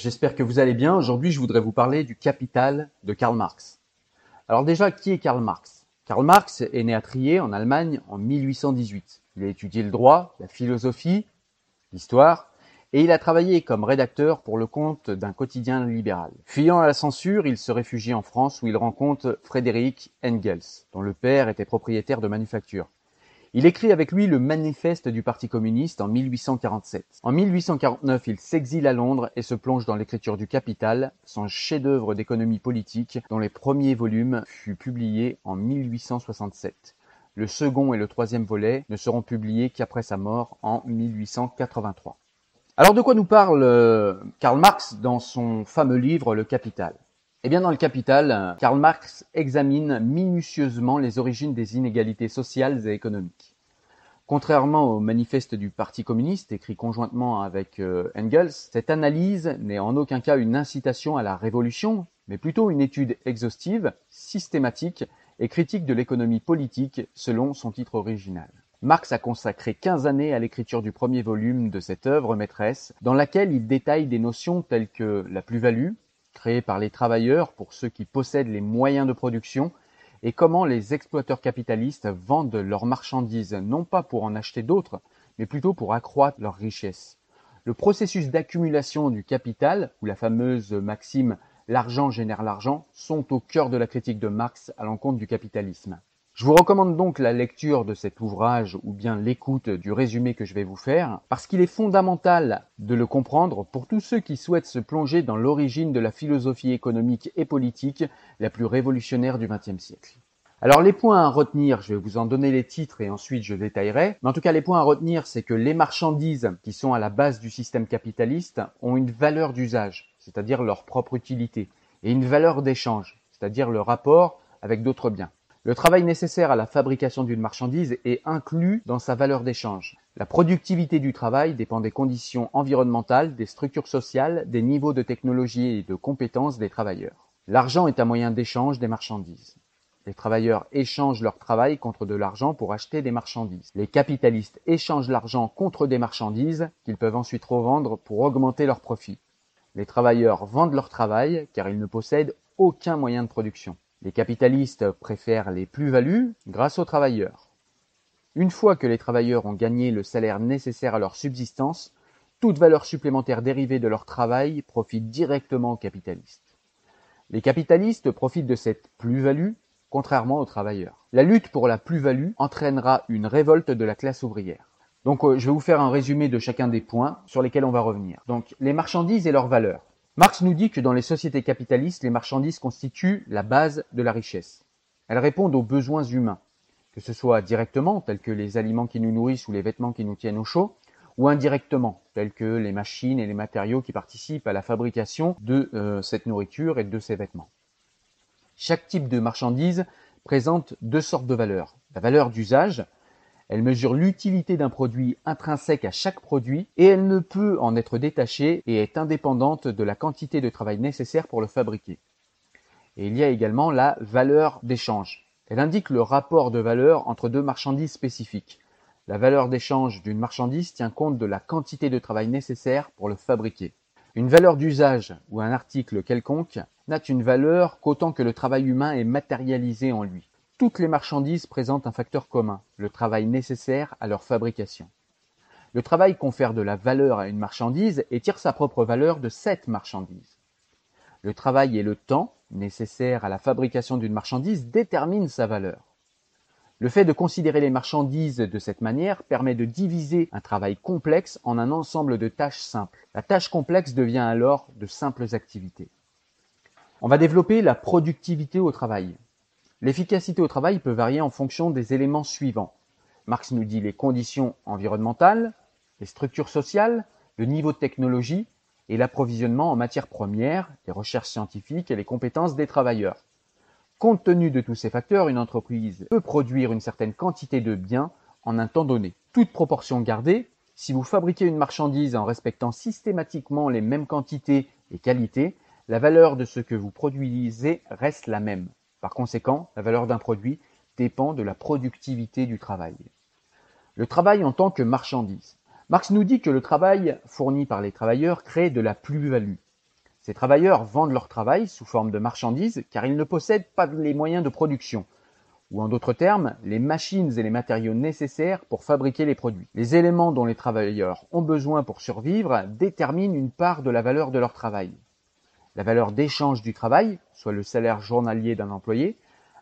j'espère que vous allez bien. Aujourd'hui, je voudrais vous parler du Capital de Karl Marx. Alors déjà, qui est Karl Marx? Karl Marx est né à Trier, en Allemagne, en 1818. Il a étudié le droit, la philosophie, l'histoire, et il a travaillé comme rédacteur pour le compte d'un quotidien libéral. Fuyant à la censure, il se réfugie en France où il rencontre Frédéric Engels, dont le père était propriétaire de manufacture. Il écrit avec lui le manifeste du Parti communiste en 1847. En 1849, il s'exile à Londres et se plonge dans l'écriture du Capital, son chef-d'œuvre d'économie politique, dont les premiers volumes furent publiés en 1867. Le second et le troisième volet ne seront publiés qu'après sa mort en 1883. Alors de quoi nous parle euh, Karl Marx dans son fameux livre Le Capital? Eh bien, dans le Capital, Karl Marx examine minutieusement les origines des inégalités sociales et économiques. Contrairement au manifeste du Parti communiste, écrit conjointement avec euh, Engels, cette analyse n'est en aucun cas une incitation à la révolution, mais plutôt une étude exhaustive, systématique et critique de l'économie politique selon son titre original. Marx a consacré 15 années à l'écriture du premier volume de cette œuvre maîtresse, dans laquelle il détaille des notions telles que la plus-value, créée par les travailleurs pour ceux qui possèdent les moyens de production, et comment les exploiteurs capitalistes vendent leurs marchandises non pas pour en acheter d'autres, mais plutôt pour accroître leur richesse. Le processus d'accumulation du capital, ou la fameuse maxime l'argent génère l'argent, sont au cœur de la critique de Marx à l'encontre du capitalisme. Je vous recommande donc la lecture de cet ouvrage ou bien l'écoute du résumé que je vais vous faire, parce qu'il est fondamental de le comprendre pour tous ceux qui souhaitent se plonger dans l'origine de la philosophie économique et politique la plus révolutionnaire du XXe siècle. Alors les points à retenir, je vais vous en donner les titres et ensuite je détaillerai. Mais en tout cas, les points à retenir, c'est que les marchandises qui sont à la base du système capitaliste ont une valeur d'usage, c'est-à-dire leur propre utilité, et une valeur d'échange, c'est-à-dire le rapport avec d'autres biens. Le travail nécessaire à la fabrication d'une marchandise est inclus dans sa valeur d'échange. La productivité du travail dépend des conditions environnementales, des structures sociales, des niveaux de technologie et de compétences des travailleurs. L'argent est un moyen d'échange des marchandises. Les travailleurs échangent leur travail contre de l'argent pour acheter des marchandises. Les capitalistes échangent l'argent contre des marchandises qu'ils peuvent ensuite revendre pour augmenter leurs profits. Les travailleurs vendent leur travail car ils ne possèdent aucun moyen de production. Les capitalistes préfèrent les plus-values grâce aux travailleurs. Une fois que les travailleurs ont gagné le salaire nécessaire à leur subsistance, toute valeur supplémentaire dérivée de leur travail profite directement aux capitalistes. Les capitalistes profitent de cette plus-value, contrairement aux travailleurs. La lutte pour la plus-value entraînera une révolte de la classe ouvrière. Donc euh, je vais vous faire un résumé de chacun des points sur lesquels on va revenir. Donc les marchandises et leur valeur. Marx nous dit que dans les sociétés capitalistes, les marchandises constituent la base de la richesse. Elles répondent aux besoins humains, que ce soit directement, tels que les aliments qui nous nourrissent ou les vêtements qui nous tiennent au chaud, ou indirectement, tels que les machines et les matériaux qui participent à la fabrication de euh, cette nourriture et de ces vêtements. Chaque type de marchandise présente deux sortes de valeurs. La valeur d'usage, elle mesure l'utilité d'un produit intrinsèque à chaque produit et elle ne peut en être détachée et est indépendante de la quantité de travail nécessaire pour le fabriquer. Et il y a également la valeur d'échange. Elle indique le rapport de valeur entre deux marchandises spécifiques. La valeur d'échange d'une marchandise tient compte de la quantité de travail nécessaire pour le fabriquer. Une valeur d'usage ou un article quelconque n'a une valeur qu'autant que le travail humain est matérialisé en lui. Toutes les marchandises présentent un facteur commun, le travail nécessaire à leur fabrication. Le travail confère de la valeur à une marchandise et tire sa propre valeur de cette marchandise. Le travail et le temps nécessaires à la fabrication d'une marchandise déterminent sa valeur. Le fait de considérer les marchandises de cette manière permet de diviser un travail complexe en un ensemble de tâches simples. La tâche complexe devient alors de simples activités. On va développer la productivité au travail. L'efficacité au travail peut varier en fonction des éléments suivants. Marx nous dit les conditions environnementales, les structures sociales, le niveau de technologie et l'approvisionnement en matières premières, les recherches scientifiques et les compétences des travailleurs. Compte tenu de tous ces facteurs, une entreprise peut produire une certaine quantité de biens en un temps donné. Toute proportion gardée, si vous fabriquez une marchandise en respectant systématiquement les mêmes quantités et qualités, la valeur de ce que vous produisez reste la même. Par conséquent, la valeur d'un produit dépend de la productivité du travail. Le travail en tant que marchandise. Marx nous dit que le travail fourni par les travailleurs crée de la plus-value. Ces travailleurs vendent leur travail sous forme de marchandise car ils ne possèdent pas les moyens de production, ou en d'autres termes, les machines et les matériaux nécessaires pour fabriquer les produits. Les éléments dont les travailleurs ont besoin pour survivre déterminent une part de la valeur de leur travail. La valeur d'échange du travail, soit le salaire journalier d'un employé,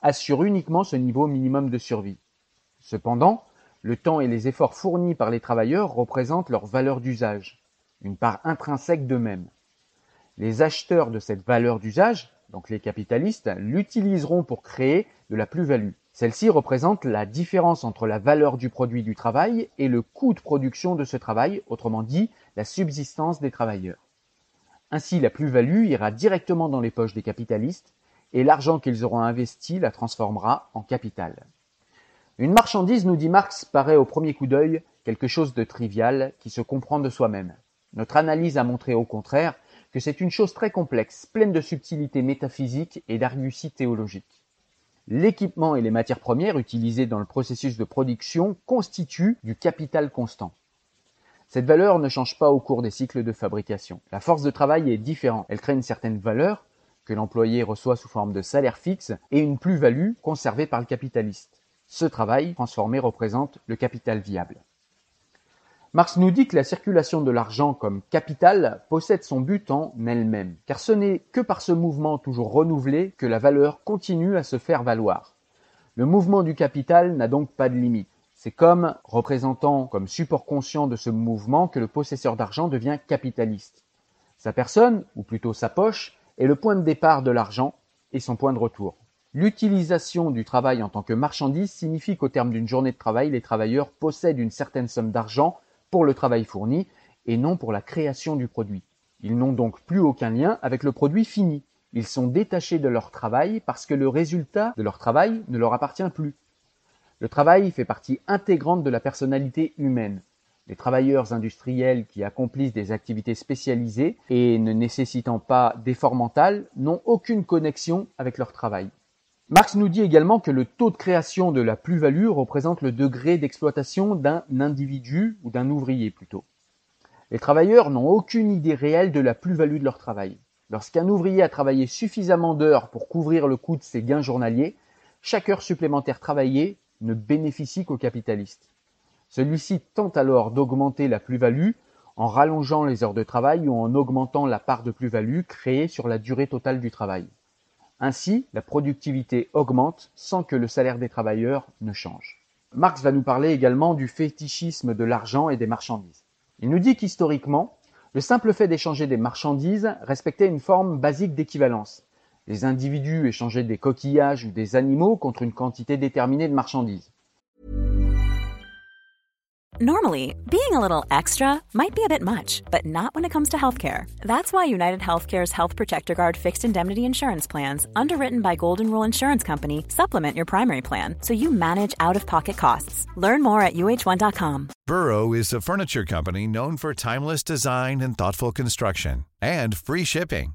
assure uniquement ce niveau minimum de survie. Cependant, le temps et les efforts fournis par les travailleurs représentent leur valeur d'usage, une part intrinsèque d'eux-mêmes. Les acheteurs de cette valeur d'usage, donc les capitalistes, l'utiliseront pour créer de la plus-value. Celle-ci représente la différence entre la valeur du produit du travail et le coût de production de ce travail, autrement dit la subsistance des travailleurs. Ainsi la plus-value ira directement dans les poches des capitalistes et l'argent qu'ils auront investi la transformera en capital. Une marchandise, nous dit Marx, paraît au premier coup d'œil quelque chose de trivial qui se comprend de soi-même. Notre analyse a montré au contraire que c'est une chose très complexe, pleine de subtilités métaphysiques et d'arguties théologiques. L'équipement et les matières premières utilisées dans le processus de production constituent du capital constant. Cette valeur ne change pas au cours des cycles de fabrication. La force de travail est différente. Elle crée une certaine valeur que l'employé reçoit sous forme de salaire fixe et une plus-value conservée par le capitaliste. Ce travail transformé représente le capital viable. Marx nous dit que la circulation de l'argent comme capital possède son but en elle-même, car ce n'est que par ce mouvement toujours renouvelé que la valeur continue à se faire valoir. Le mouvement du capital n'a donc pas de limite. C'est comme représentant comme support conscient de ce mouvement que le possesseur d'argent devient capitaliste. Sa personne, ou plutôt sa poche, est le point de départ de l'argent et son point de retour. L'utilisation du travail en tant que marchandise signifie qu'au terme d'une journée de travail, les travailleurs possèdent une certaine somme d'argent pour le travail fourni et non pour la création du produit. Ils n'ont donc plus aucun lien avec le produit fini. Ils sont détachés de leur travail parce que le résultat de leur travail ne leur appartient plus. Le travail fait partie intégrante de la personnalité humaine. Les travailleurs industriels qui accomplissent des activités spécialisées et ne nécessitant pas d'effort mental n'ont aucune connexion avec leur travail. Marx nous dit également que le taux de création de la plus-value représente le degré d'exploitation d'un individu ou d'un ouvrier plutôt. Les travailleurs n'ont aucune idée réelle de la plus-value de leur travail. Lorsqu'un ouvrier a travaillé suffisamment d'heures pour couvrir le coût de ses gains journaliers, chaque heure supplémentaire travaillée ne bénéficie qu'au capitaliste. Celui-ci tente alors d'augmenter la plus-value en rallongeant les heures de travail ou en augmentant la part de plus-value créée sur la durée totale du travail. Ainsi, la productivité augmente sans que le salaire des travailleurs ne change. Marx va nous parler également du fétichisme de l'argent et des marchandises. Il nous dit qu'historiquement, le simple fait d'échanger des marchandises respectait une forme basique d'équivalence. Les individus échangeaient des coquillages ou des animaux contre une quantité déterminée de marchandises. Normally, being a little extra might be a bit much, but not when it comes to healthcare. That's why United Healthcare's Health Protector Guard fixed indemnity insurance plans, underwritten by Golden Rule Insurance Company, supplement your primary plan so you manage out of pocket costs. Learn more at uh1.com. Burrow is a furniture company known for timeless design and thoughtful construction, and free shipping,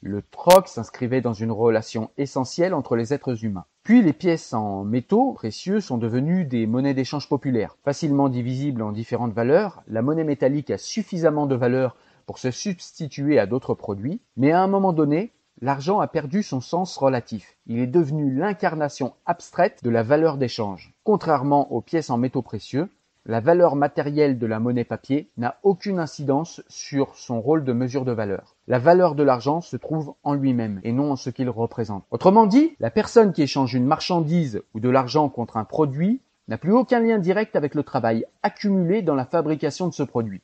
Le troc s'inscrivait dans une relation essentielle entre les êtres humains. Puis les pièces en métaux précieux sont devenues des monnaies d'échange populaires. Facilement divisibles en différentes valeurs, la monnaie métallique a suffisamment de valeur pour se substituer à d'autres produits, mais à un moment donné, l'argent a perdu son sens relatif. Il est devenu l'incarnation abstraite de la valeur d'échange. Contrairement aux pièces en métaux précieux, la valeur matérielle de la monnaie papier n'a aucune incidence sur son rôle de mesure de valeur. La valeur de l'argent se trouve en lui-même et non en ce qu'il représente. Autrement dit, la personne qui échange une marchandise ou de l'argent contre un produit n'a plus aucun lien direct avec le travail accumulé dans la fabrication de ce produit.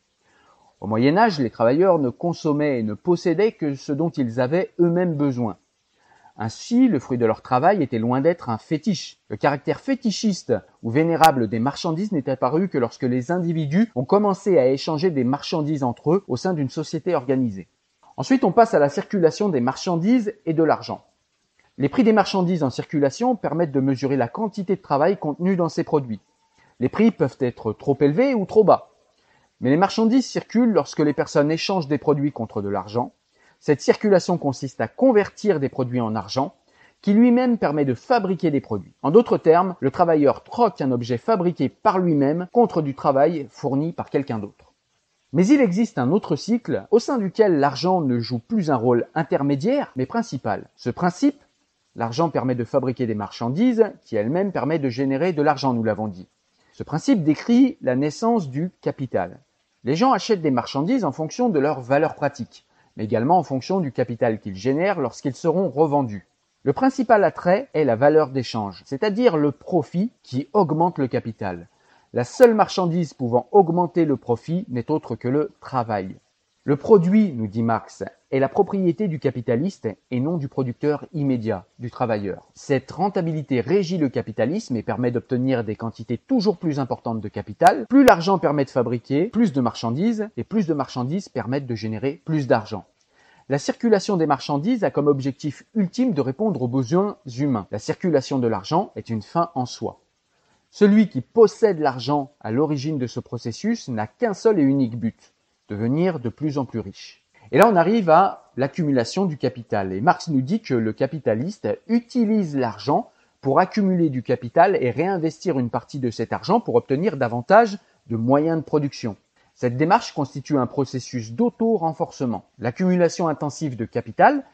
Au Moyen Âge, les travailleurs ne consommaient et ne possédaient que ce dont ils avaient eux-mêmes besoin. Ainsi, le fruit de leur travail était loin d'être un fétiche. Le caractère fétichiste ou vénérable des marchandises n'est apparu que lorsque les individus ont commencé à échanger des marchandises entre eux au sein d'une société organisée. Ensuite, on passe à la circulation des marchandises et de l'argent. Les prix des marchandises en circulation permettent de mesurer la quantité de travail contenue dans ces produits. Les prix peuvent être trop élevés ou trop bas. Mais les marchandises circulent lorsque les personnes échangent des produits contre de l'argent. Cette circulation consiste à convertir des produits en argent, qui lui-même permet de fabriquer des produits. En d'autres termes, le travailleur troque un objet fabriqué par lui-même contre du travail fourni par quelqu'un d'autre. Mais il existe un autre cycle au sein duquel l'argent ne joue plus un rôle intermédiaire, mais principal. Ce principe, l'argent permet de fabriquer des marchandises qui elles-mêmes permettent de générer de l'argent, nous l'avons dit. Ce principe décrit la naissance du capital. Les gens achètent des marchandises en fonction de leur valeur pratique, mais également en fonction du capital qu'ils génèrent lorsqu'ils seront revendus. Le principal attrait est la valeur d'échange, c'est-à-dire le profit qui augmente le capital. La seule marchandise pouvant augmenter le profit n'est autre que le travail. Le produit, nous dit Marx, est la propriété du capitaliste et non du producteur immédiat, du travailleur. Cette rentabilité régit le capitalisme et permet d'obtenir des quantités toujours plus importantes de capital. Plus l'argent permet de fabriquer plus de marchandises et plus de marchandises permettent de générer plus d'argent. La circulation des marchandises a comme objectif ultime de répondre aux besoins humains. La circulation de l'argent est une fin en soi. Celui qui possède l'argent à l'origine de ce processus n'a qu'un seul et unique but, devenir de plus en plus riche. Et là, on arrive à l'accumulation du capital. Et Marx nous dit que le capitaliste utilise l'argent pour accumuler du capital et réinvestir une partie de cet argent pour obtenir davantage de moyens de production. Cette démarche constitue un processus d'auto-renforcement. L'accumulation intensive de capital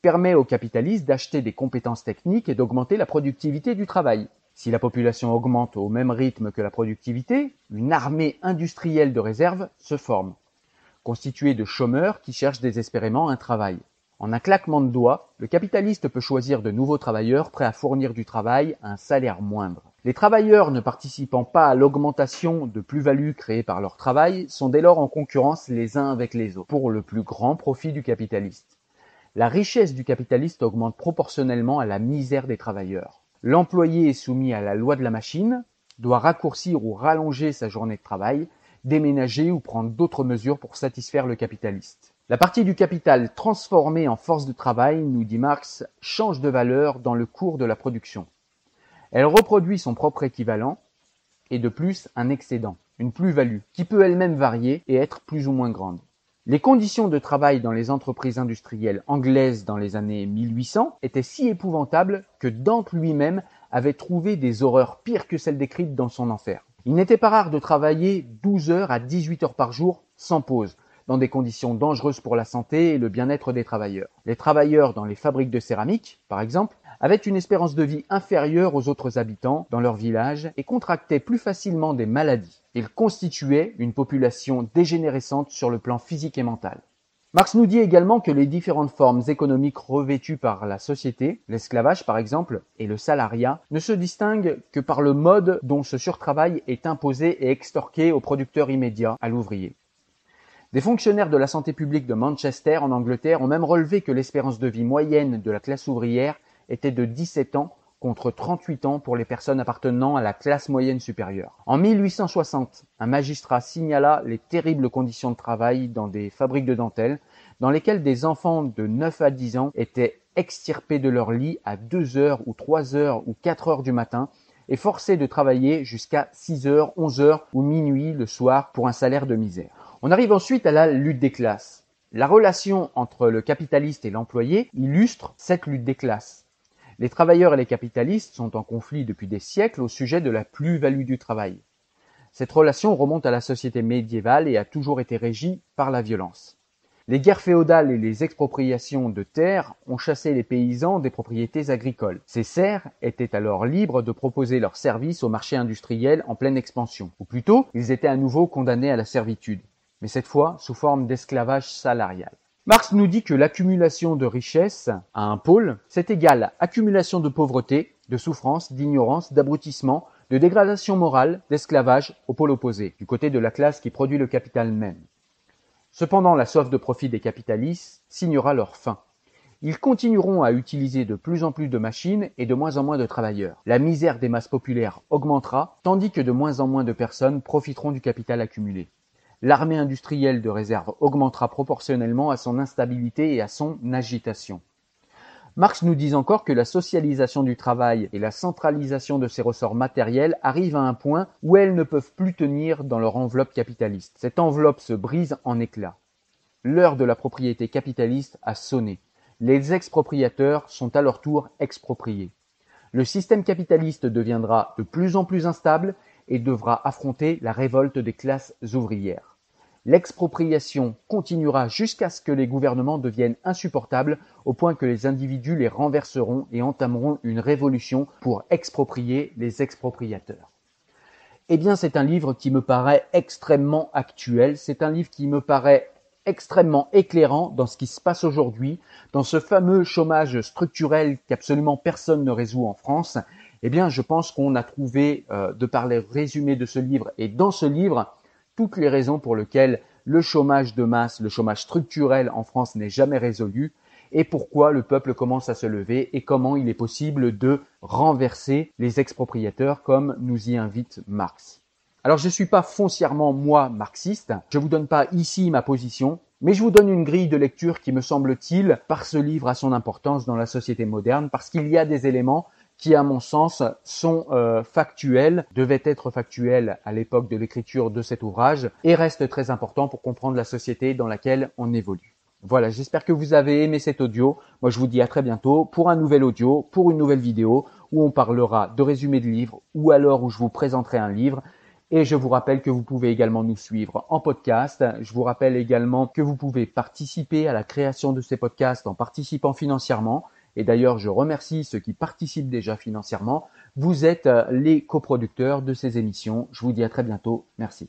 permet aux capitalistes d'acheter des compétences techniques et d'augmenter la productivité du travail. Si la population augmente au même rythme que la productivité, une armée industrielle de réserve se forme constitué de chômeurs qui cherchent désespérément un travail. En un claquement de doigts, le capitaliste peut choisir de nouveaux travailleurs prêts à fournir du travail à un salaire moindre. Les travailleurs ne participant pas à l'augmentation de plus-value créée par leur travail sont dès lors en concurrence les uns avec les autres pour le plus grand profit du capitaliste. La richesse du capitaliste augmente proportionnellement à la misère des travailleurs. L'employé est soumis à la loi de la machine, doit raccourcir ou rallonger sa journée de travail, déménager ou prendre d'autres mesures pour satisfaire le capitaliste. La partie du capital transformée en force de travail, nous dit Marx, change de valeur dans le cours de la production. Elle reproduit son propre équivalent et de plus un excédent, une plus-value, qui peut elle-même varier et être plus ou moins grande. Les conditions de travail dans les entreprises industrielles anglaises dans les années 1800 étaient si épouvantables que Dante lui-même avait trouvé des horreurs pires que celles décrites dans son enfer. Il n'était pas rare de travailler 12 heures à 18 heures par jour sans pause, dans des conditions dangereuses pour la santé et le bien-être des travailleurs. Les travailleurs dans les fabriques de céramique, par exemple, avaient une espérance de vie inférieure aux autres habitants dans leur village et contractaient plus facilement des maladies. Ils constituaient une population dégénérescente sur le plan physique et mental. Marx nous dit également que les différentes formes économiques revêtues par la société, l'esclavage par exemple, et le salariat, ne se distinguent que par le mode dont ce surtravail est imposé et extorqué au producteur immédiat, à l'ouvrier. Des fonctionnaires de la santé publique de Manchester, en Angleterre, ont même relevé que l'espérance de vie moyenne de la classe ouvrière était de 17 ans contre 38 ans pour les personnes appartenant à la classe moyenne supérieure. En 1860, un magistrat signala les terribles conditions de travail dans des fabriques de dentelles, dans lesquelles des enfants de 9 à 10 ans étaient extirpés de leur lit à 2 heures ou 3 heures ou 4 heures du matin et forcés de travailler jusqu'à 6 heures, 11 heures ou minuit le soir pour un salaire de misère. On arrive ensuite à la lutte des classes. La relation entre le capitaliste et l'employé illustre cette lutte des classes. Les travailleurs et les capitalistes sont en conflit depuis des siècles au sujet de la plus-value du travail. Cette relation remonte à la société médiévale et a toujours été régie par la violence. Les guerres féodales et les expropriations de terres ont chassé les paysans des propriétés agricoles. Ces serfs étaient alors libres de proposer leurs services au marché industriel en pleine expansion. Ou plutôt, ils étaient à nouveau condamnés à la servitude mais cette fois sous forme d'esclavage salarial. Marx nous dit que l'accumulation de richesses à un pôle, c'est égal accumulation de pauvreté, de souffrance, d'ignorance, d'abrutissement, de dégradation morale, d'esclavage au pôle opposé, du côté de la classe qui produit le capital même. Cependant, la soif de profit des capitalistes signera leur fin. Ils continueront à utiliser de plus en plus de machines et de moins en moins de travailleurs. La misère des masses populaires augmentera, tandis que de moins en moins de personnes profiteront du capital accumulé l'armée industrielle de réserve augmentera proportionnellement à son instabilité et à son agitation. Marx nous dit encore que la socialisation du travail et la centralisation de ses ressorts matériels arrivent à un point où elles ne peuvent plus tenir dans leur enveloppe capitaliste. Cette enveloppe se brise en éclats. L'heure de la propriété capitaliste a sonné. Les expropriateurs sont à leur tour expropriés. Le système capitaliste deviendra de plus en plus instable et devra affronter la révolte des classes ouvrières. L'expropriation continuera jusqu'à ce que les gouvernements deviennent insupportables au point que les individus les renverseront et entameront une révolution pour exproprier les expropriateurs. Eh bien, c'est un livre qui me paraît extrêmement actuel, c'est un livre qui me paraît extrêmement éclairant dans ce qui se passe aujourd'hui, dans ce fameux chômage structurel qu'absolument personne ne résout en France eh bien, je pense qu'on a trouvé, euh, de par les résumés de ce livre et dans ce livre, toutes les raisons pour lesquelles le chômage de masse, le chômage structurel en France n'est jamais résolu et pourquoi le peuple commence à se lever et comment il est possible de renverser les expropriateurs comme nous y invite Marx. Alors je ne suis pas foncièrement moi marxiste, je vous donne pas ici ma position, mais je vous donne une grille de lecture qui me semble-t-il, par ce livre, a son importance dans la société moderne, parce qu'il y a des éléments qui, à mon sens, sont euh, factuels, devaient être factuels à l'époque de l'écriture de cet ouvrage, et restent très importants pour comprendre la société dans laquelle on évolue. Voilà, j'espère que vous avez aimé cet audio. Moi, je vous dis à très bientôt pour un nouvel audio, pour une nouvelle vidéo, où on parlera de résumé de livres, ou alors où je vous présenterai un livre. Et je vous rappelle que vous pouvez également nous suivre en podcast. Je vous rappelle également que vous pouvez participer à la création de ces podcasts en participant financièrement. Et d'ailleurs, je remercie ceux qui participent déjà financièrement. Vous êtes euh, les coproducteurs de ces émissions. Je vous dis à très bientôt. Merci.